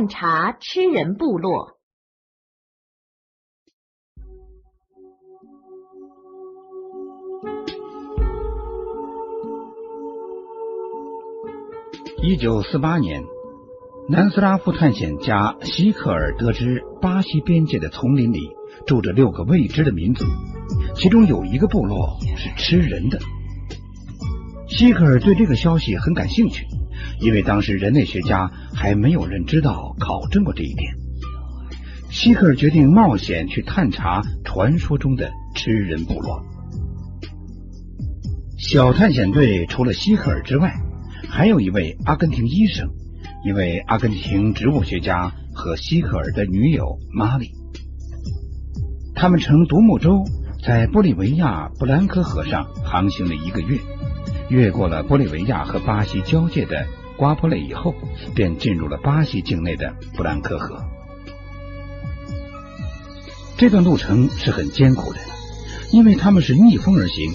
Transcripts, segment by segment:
探查吃人部落。一九四八年，南斯拉夫探险家希克尔得知巴西边界的丛林里住着六个未知的民族，其中有一个部落是吃人的。希克尔对这个消息很感兴趣，因为当时人类学家还没有人知道考证过这一点。希克尔决定冒险去探查传说中的吃人部落。小探险队除了希克尔之外，还有一位阿根廷医生，一位阿根廷植物学家和希克尔的女友玛丽。他们乘独木舟在玻利维亚布兰科河上航行了一个月，越过了玻利维亚和巴西交界的刮破了以后，便进入了巴西境内的布兰科河。这段路程是很艰苦的，因为他们是逆风而行，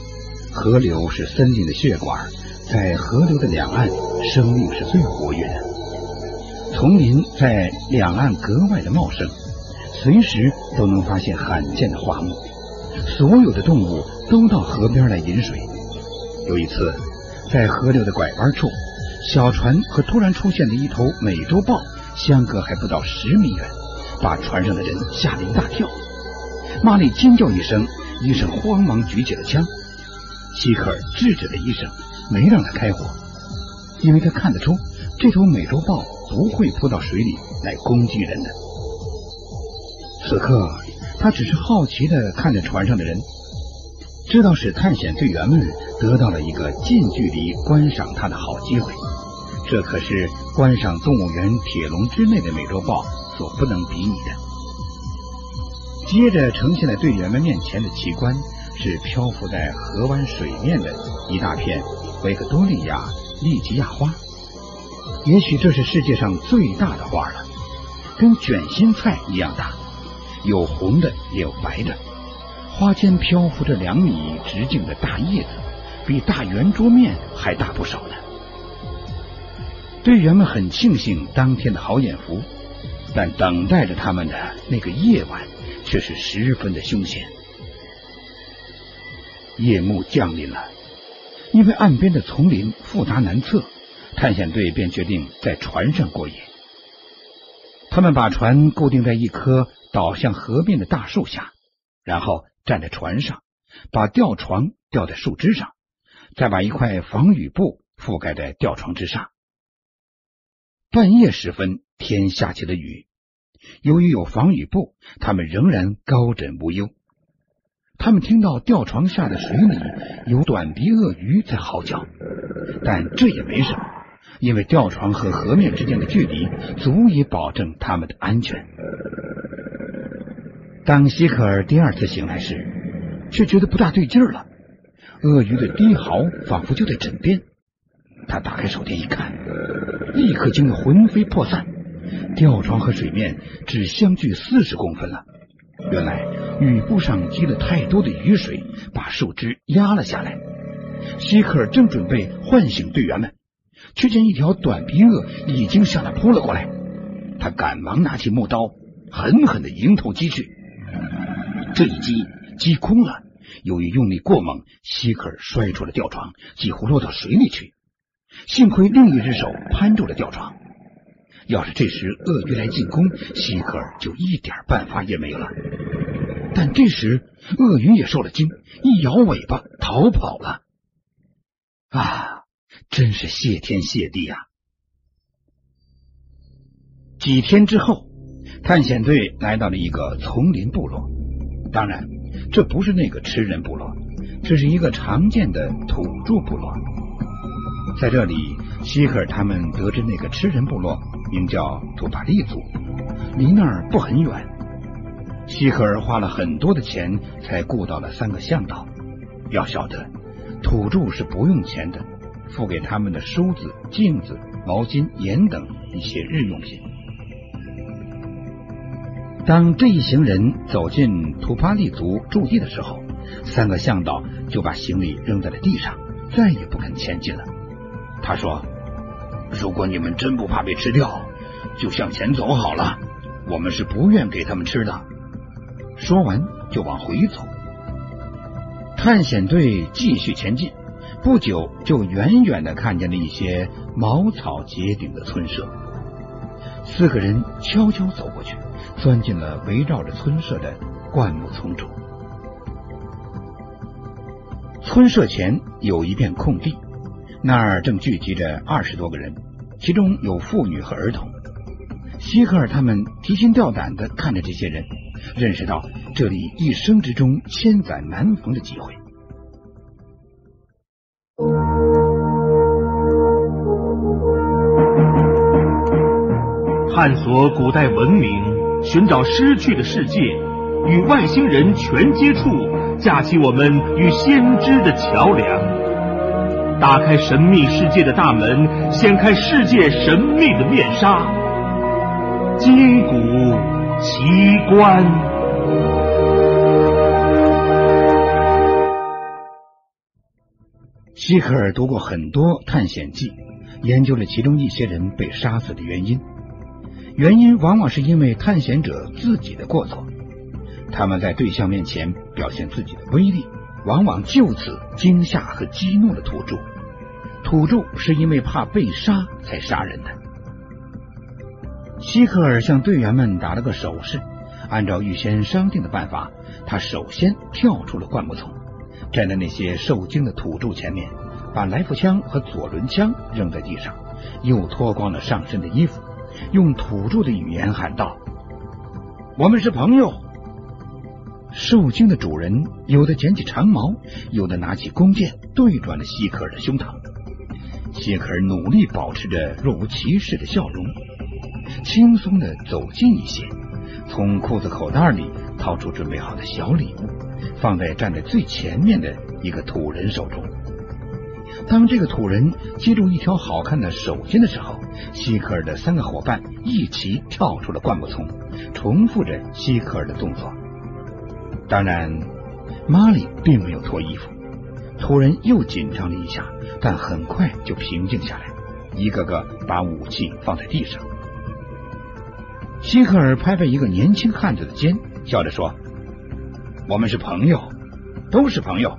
河流是森林的血管。在河流的两岸，生命是最活跃的。丛林在两岸格外的茂盛，随时都能发现罕见的花木。所有的动物都到河边来饮水。有一次，在河流的拐弯处，小船和突然出现的一头美洲豹相隔还不到十米远，把船上的人吓了一大跳。玛丽尖叫一声，医生慌忙举起了枪。希克尔制止了医生。没让他开火，因为他看得出这头美洲豹不会扑到水里来攻击人的。此刻，他只是好奇的看着船上的人，知道使探险队员们得到了一个近距离观赏他的好机会。这可是观赏动物园铁笼之内的美洲豹所不能比拟的。接着呈现在队员们面前的奇观是漂浮在河湾水面的一大片。维克多利亚利吉亚花，也许这是世界上最大的花了，跟卷心菜一样大，有红的也有白的。花间漂浮着两米直径的大叶子，比大圆桌面还大不少呢。队员们很庆幸当天的好眼福，但等待着他们的那个夜晚却是十分的凶险。夜幕降临了。因为岸边的丛林复杂难测，探险队便决定在船上过夜。他们把船固定在一棵倒向河面的大树下，然后站在船上，把吊床吊在树枝上，再把一块防雨布覆盖在吊床之上。半夜时分，天下起了雨。由于有防雨布，他们仍然高枕无忧。他们听到吊床下的水里有短鼻鳄鱼在嚎叫，但这也没什么，因为吊床和河面之间的距离足以保证他们的安全。当希克尔第二次醒来时，却觉得不大对劲了，鳄鱼的低嚎仿佛就在枕边。他打开手电一看，立刻惊得魂飞魄散，吊床和水面只相距四十公分了。原来雨布上积了太多的雨水，把树枝压了下来。希克尔正准备唤醒队员们，却见一条短鼻鳄已经向他扑了过来。他赶忙拿起木刀，狠狠的迎头击去。这一击击空了，由于用力过猛，希克尔摔出了吊床，几乎落到水里去。幸亏另一只手攀住了吊床。要是这时鳄鱼来进攻，希格尔就一点办法也没了。但这时鳄鱼也受了惊，一摇尾巴逃跑了。啊，真是谢天谢地啊！几天之后，探险队来到了一个丛林部落。当然，这不是那个吃人部落，这是一个常见的土著部落。在这里，希克尔他们得知那个吃人部落。名叫图巴利族，离那儿不很远。希克尔花了很多的钱才雇到了三个向导。要晓得，土著是不用钱的，付给他们的梳子、镜子、毛巾、盐等一些日用品。当这一行人走进图巴利族驻地的时候，三个向导就把行李扔在了地上，再也不肯前进了。他说。如果你们真不怕被吃掉，就向前走好了。我们是不愿给他们吃的。说完就往回走。探险队继续前进，不久就远远的看见了一些茅草结顶的村舍。四个人悄悄走过去，钻进了围绕着村舍的灌木丛中。村舍前有一片空地，那儿正聚集着二十多个人，其中有妇女和儿童。希克尔他们提心吊胆的看着这些人，认识到这里一生之中千载难逢的机会。探索古代文明，寻找失去的世界，与外星人全接触，架起我们与先知的桥梁，打开神秘世界的大门，掀开世界神秘的面纱，金古奇观。希克尔读过很多探险记，研究了其中一些人被杀死的原因。原因往往是因为探险者自己的过错，他们在对象面前表现自己的威力，往往就此惊吓和激怒了土著。土著是因为怕被杀才杀人的。希克尔向队员们打了个手势，按照预先商定的办法，他首先跳出了灌木丛，站在那些受惊的土著前面，把来福枪和左轮枪扔在地上，又脱光了上身的衣服。用土著的语言喊道：“我们是朋友。”受惊的主人有的捡起长矛，有的拿起弓箭对准了希克尔的胸膛。希克尔努力保持着若无其事的笑容，轻松的走近一些，从裤子口袋里掏出准备好的小礼物，放在站在最前面的一个土人手中。当这个土人接住一条好看的手巾的时候，希克尔的三个伙伴一起跳出了灌木丛，重复着希克尔的动作。当然，玛丽并没有脱衣服。土人又紧张了一下，但很快就平静下来，一个个把武器放在地上。希克尔拍拍一个年轻汉子的肩，笑着说：“我们是朋友，都是朋友。”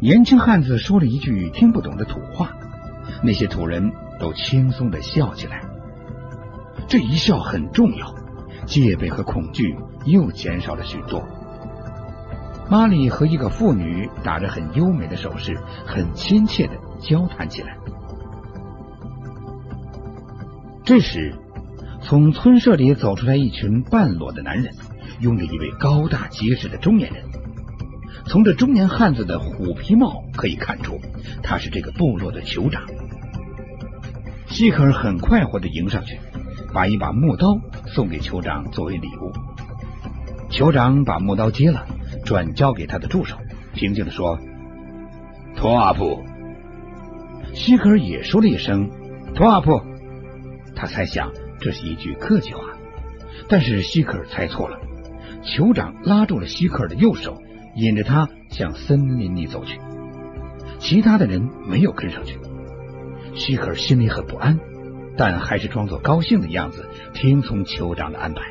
年轻汉子说了一句听不懂的土话，那些土人都轻松的笑起来。这一笑很重要，戒备和恐惧又减少了许多。玛丽和一个妇女打着很优美的手势，很亲切的交谈起来。这时，从村舍里走出来一群半裸的男人，拥着一位高大结实的中年人。从这中年汉子的虎皮帽可以看出，他是这个部落的酋长。希克尔很快活的迎上去，把一把木刀送给酋长作为礼物。酋长把木刀接了，转交给他的助手，平静的说：“托阿布。”希克尔也说了一声“托阿布”，他猜想这是一句客气话，但是希克尔猜错了。酋长拉住了希克尔的右手。引着他向森林里走去，其他的人没有跟上去。希克尔心里很不安，但还是装作高兴的样子，听从酋长的安排。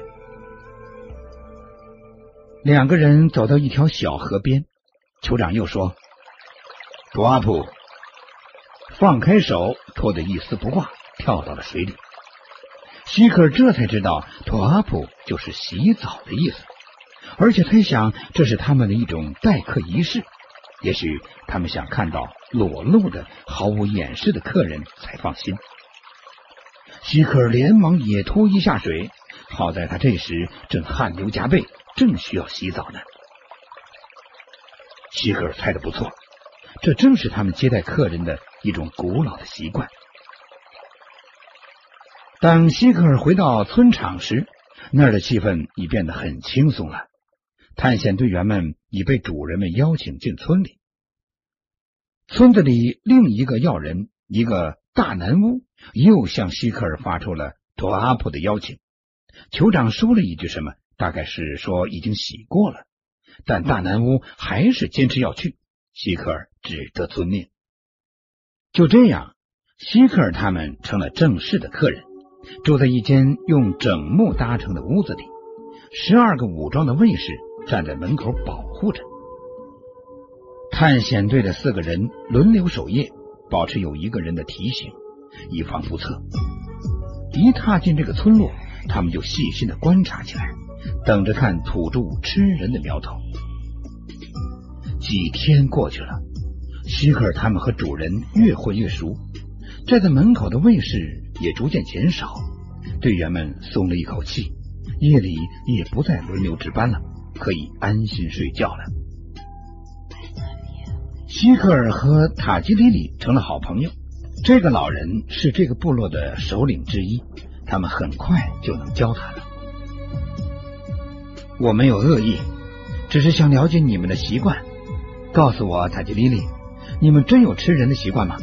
两个人走到一条小河边，酋长又说：“托阿普，放开手，脱得一丝不挂，跳到了水里。”希克尔这才知道，托阿普就是洗澡的意思。而且猜想这是他们的一种待客仪式，也许他们想看到裸露的、毫无掩饰的客人才放心。希克尔连忙也脱衣下水，好在他这时正汗流浃背，正需要洗澡呢。希克尔猜的不错，这正是他们接待客人的一种古老的习惯。当希克尔回到村场时，那儿的气氛已变得很轻松了。探险队员们已被主人们邀请进村里。村子里另一个要人，一个大男巫，又向希克尔发出了托阿普的邀请。酋长说了一句什么，大概是说已经洗过了，但大南巫还是坚持要去。希克尔只得遵命。就这样，希克尔他们成了正式的客人，住在一间用整木搭成的屋子里，十二个武装的卫士站在门口保护着。探险队的四个人轮流守夜，保持有一个人的提醒，以防不测。一踏进这个村落，他们就细心的观察起来，等着看土著吃人的苗头。几天过去了，希克尔他们和主人越混越熟，站在门口的卫士也逐渐减少，队员们松了一口气，夜里也不再轮流值班了，可以安心睡觉了。希克尔和塔吉里里成了好朋友，这个老人是这个部落的首领之一，他们很快就能交谈了。我没有恶意，只是想了解你们的习惯。告诉我，塔吉丽丽，你们真有吃人的习惯吗？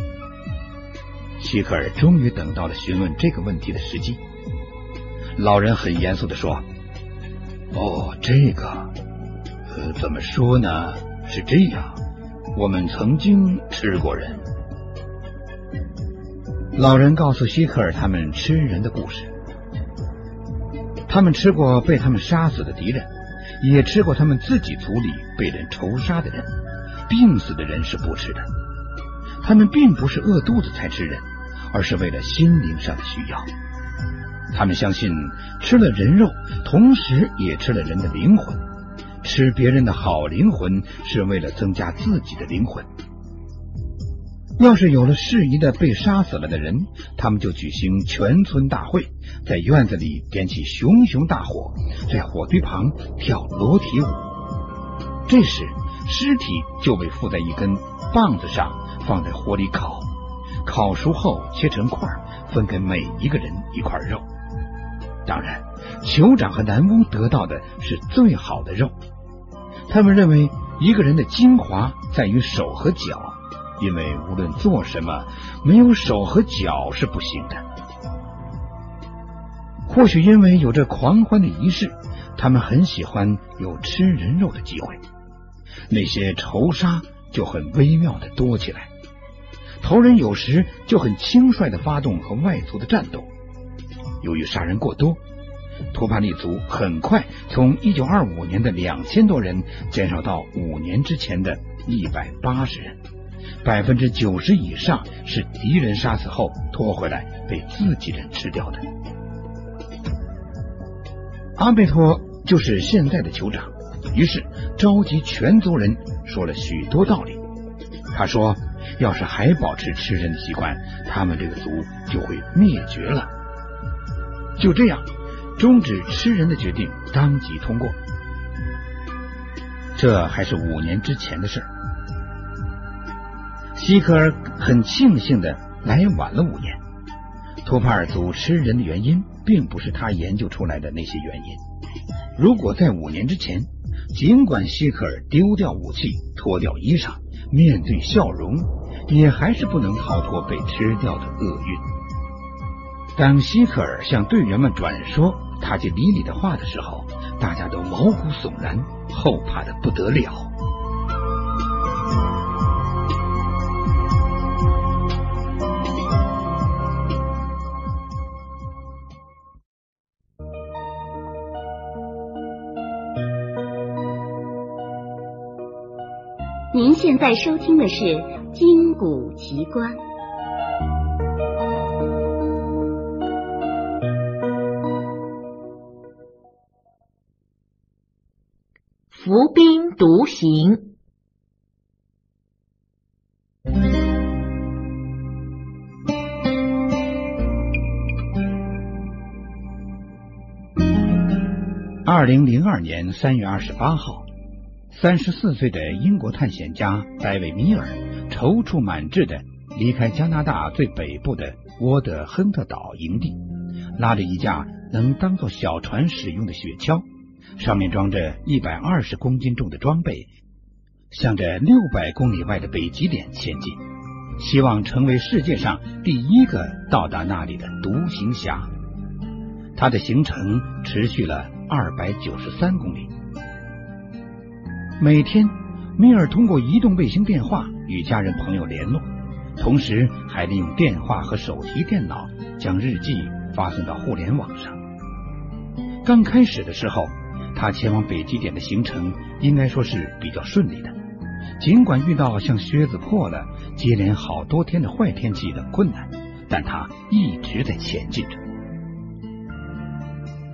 希克尔终于等到了询问这个问题的时机。老人很严肃的说：“哦，这个，呃，怎么说呢？是这样，我们曾经吃过人。”老人告诉希克尔他们吃人的故事。他们吃过被他们杀死的敌人，也吃过他们自己族里被人仇杀的人。病死的人是不吃的，他们并不是饿肚子才吃人，而是为了心灵上的需要。他们相信吃了人肉，同时也吃了人的灵魂。吃别人的好灵魂是为了增加自己的灵魂。要是有了适宜的被杀死了的人，他们就举行全村大会，在院子里点起熊熊大火，在火堆旁跳裸体舞。这时。尸体就被附在一根棒子上，放在火里烤。烤熟后切成块，分给每一个人一块肉。当然，酋长和南巫得到的是最好的肉。他们认为一个人的精华在于手和脚，因为无论做什么，没有手和脚是不行的。或许因为有着狂欢的仪式，他们很喜欢有吃人肉的机会。那些仇杀就很微妙的多起来，头人有时就很轻率的发动和外族的战斗。由于杀人过多，图帕利族很快从一九二五年的两千多人减少到五年之前的一百八十人，百分之九十以上是敌人杀死后拖回来被自己人吃掉的。阿贝托就是现在的酋长。于是召集全族人说了许多道理。他说：“要是还保持吃人的习惯，他们这个族就会灭绝了。”就这样，终止吃人的决定当即通过。这还是五年之前的事儿。希克尔很庆幸的来晚了五年。托帕尔族吃人的原因，并不是他研究出来的那些原因。如果在五年之前，尽管希克尔丢掉武器、脱掉衣裳，面对笑容，也还是不能逃脱被吃掉的厄运。当希克尔向队员们转说塔吉里里的话的时候，大家都毛骨悚然，后怕的不得了。现在收听的是《金谷奇观》。伏兵独行。二零零二年三月二十八号。三十四岁的英国探险家戴维·米尔踌躇满志的离开加拿大最北部的沃德亨特岛营地，拉着一架能当做小船使用的雪橇，上面装着一百二十公斤重的装备，向着六百公里外的北极点前进，希望成为世界上第一个到达那里的独行侠。他的行程持续了二百九十三公里。每天，米尔通过移动卫星电话与家人朋友联络，同时还利用电话和手提电脑将日记发送到互联网上。刚开始的时候，他前往北极点的行程应该说是比较顺利的，尽管遇到像靴子破了、接连好多天的坏天气等困难，但他一直在前进着。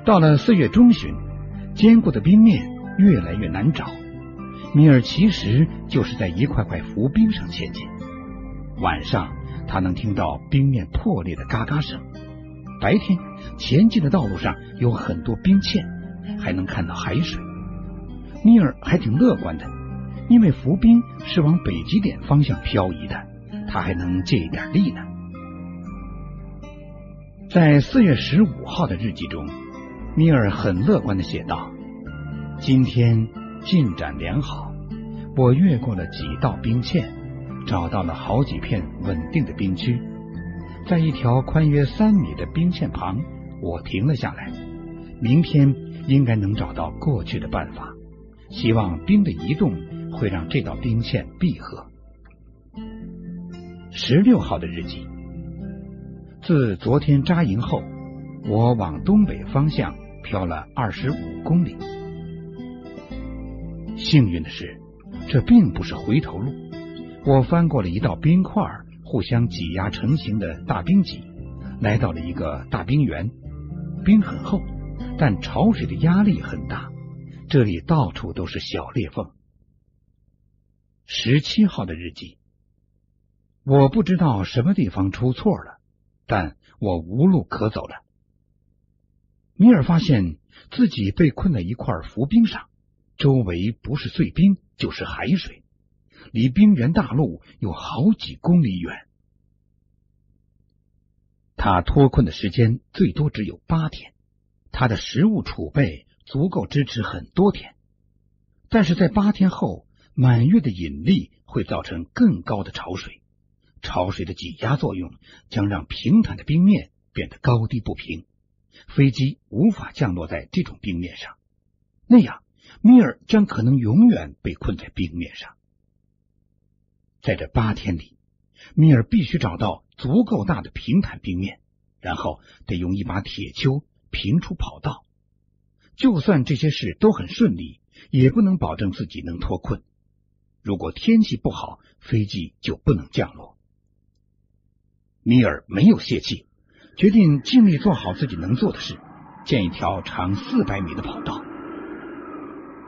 到了四月中旬，坚固的冰面越来越难找。米尔其实就是在一块块浮冰上前进。晚上，他能听到冰面破裂的嘎嘎声；白天，前进的道路上有很多冰嵌，还能看到海水。米尔还挺乐观的，因为浮冰是往北极点方向漂移的，他还能借一点力呢。在四月十五号的日记中，米尔很乐观的写道：“今天进展良好，我越过了几道冰嵌。”找到了好几片稳定的冰区，在一条宽约三米的冰线旁，我停了下来。明天应该能找到过去的办法，希望冰的移动会让这道冰线闭合。十六号的日记，自昨天扎营后，我往东北方向漂了二十五公里。幸运的是，这并不是回头路。我翻过了一道冰块互相挤压成型的大冰脊，来到了一个大冰原。冰很厚，但潮水的压力很大，这里到处都是小裂缝。十七号的日记，我不知道什么地方出错了，但我无路可走了。米尔发现自己被困在一块浮冰上，周围不是碎冰就是海水。离冰原大陆有好几公里远，他脱困的时间最多只有八天，他的食物储备足够支持很多天，但是在八天后，满月的引力会造成更高的潮水，潮水的挤压作用将让平坦的冰面变得高低不平，飞机无法降落在这种冰面上，那样米尔将可能永远被困在冰面上。在这八天里，米尔必须找到足够大的平坦冰面，然后得用一把铁锹平出跑道。就算这些事都很顺利，也不能保证自己能脱困。如果天气不好，飞机就不能降落。米尔没有泄气，决定尽力做好自己能做的事，建一条长四百米的跑道。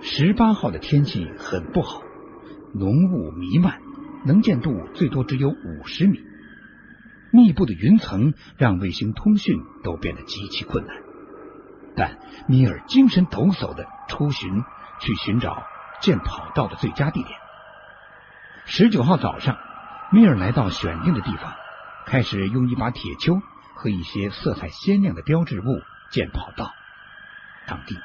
十八号的天气很不好，浓雾弥漫。能见度最多只有五十米，密布的云层让卫星通讯都变得极其困难。但米尔精神抖擞的出巡，去寻找建跑道的最佳地点。十九号早上，米尔来到选定的地方，开始用一把铁锹和一些色彩鲜亮的标志物建跑道。当地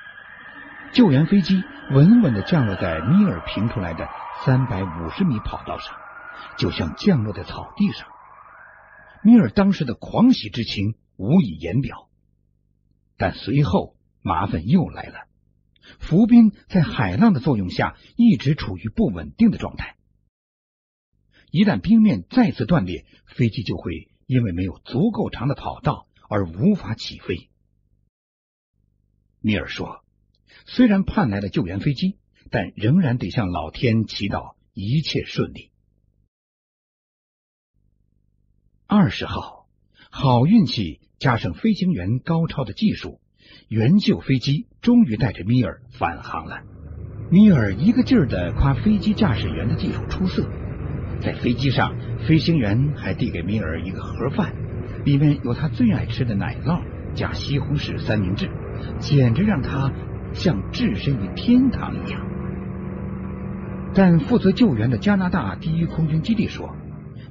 救援飞机稳稳的降落在米尔评出来的三百五十米跑道上。就像降落在草地上，米尔当时的狂喜之情无以言表。但随后麻烦又来了，浮冰在海浪的作用下一直处于不稳定的状态。一旦冰面再次断裂，飞机就会因为没有足够长的跑道而无法起飞。米尔说：“虽然盼来了救援飞机，但仍然得向老天祈祷一切顺利。”二十号，好运气加上飞行员高超的技术，援救飞机终于带着米尔返航了。米尔一个劲儿的夸飞机驾驶员的技术出色，在飞机上，飞行员还递给米尔一个盒饭，里面有他最爱吃的奶酪加西红柿三明治，简直让他像置身于天堂一样。但负责救援的加拿大第一空军基地说。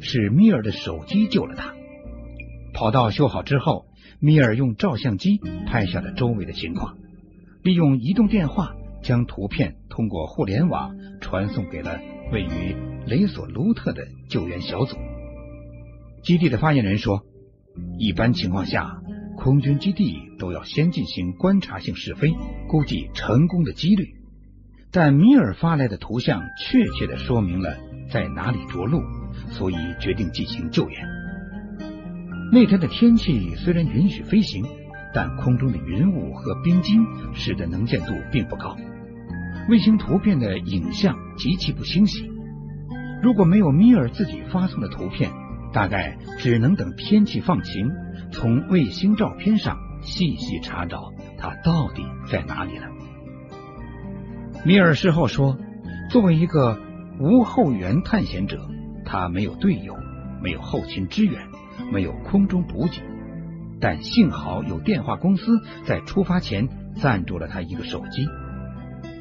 是米尔的手机救了他。跑道修好之后，米尔用照相机拍下了周围的情况，利用移动电话将图片通过互联网传送给了位于雷索卢特的救援小组。基地的发言人说：“一般情况下，空军基地都要先进行观察性试飞，估计成功的几率。但米尔发来的图像确切的说明了在哪里着陆。”所以决定进行救援。那天的天气虽然允许飞行，但空中的云雾和冰晶使得能见度并不高，卫星图片的影像极其不清晰。如果没有米尔自己发送的图片，大概只能等天气放晴，从卫星照片上细细查找他到底在哪里了。米尔事后说，作为一个无后援探险者，他没有队友，没有后勤支援，没有空中补给，但幸好有电话公司在出发前赞助了他一个手机。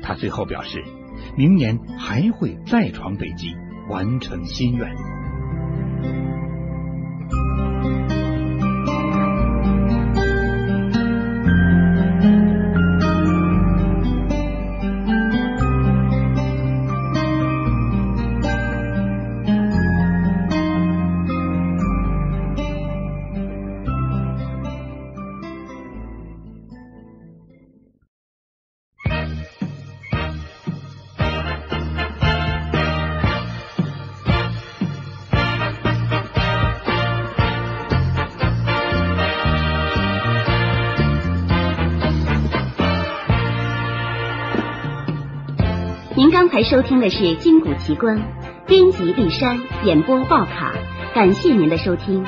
他最后表示，明年还会再闯北极，完成心愿。刚才收听的是《金谷奇观》，编辑立山，演播报卡，感谢您的收听。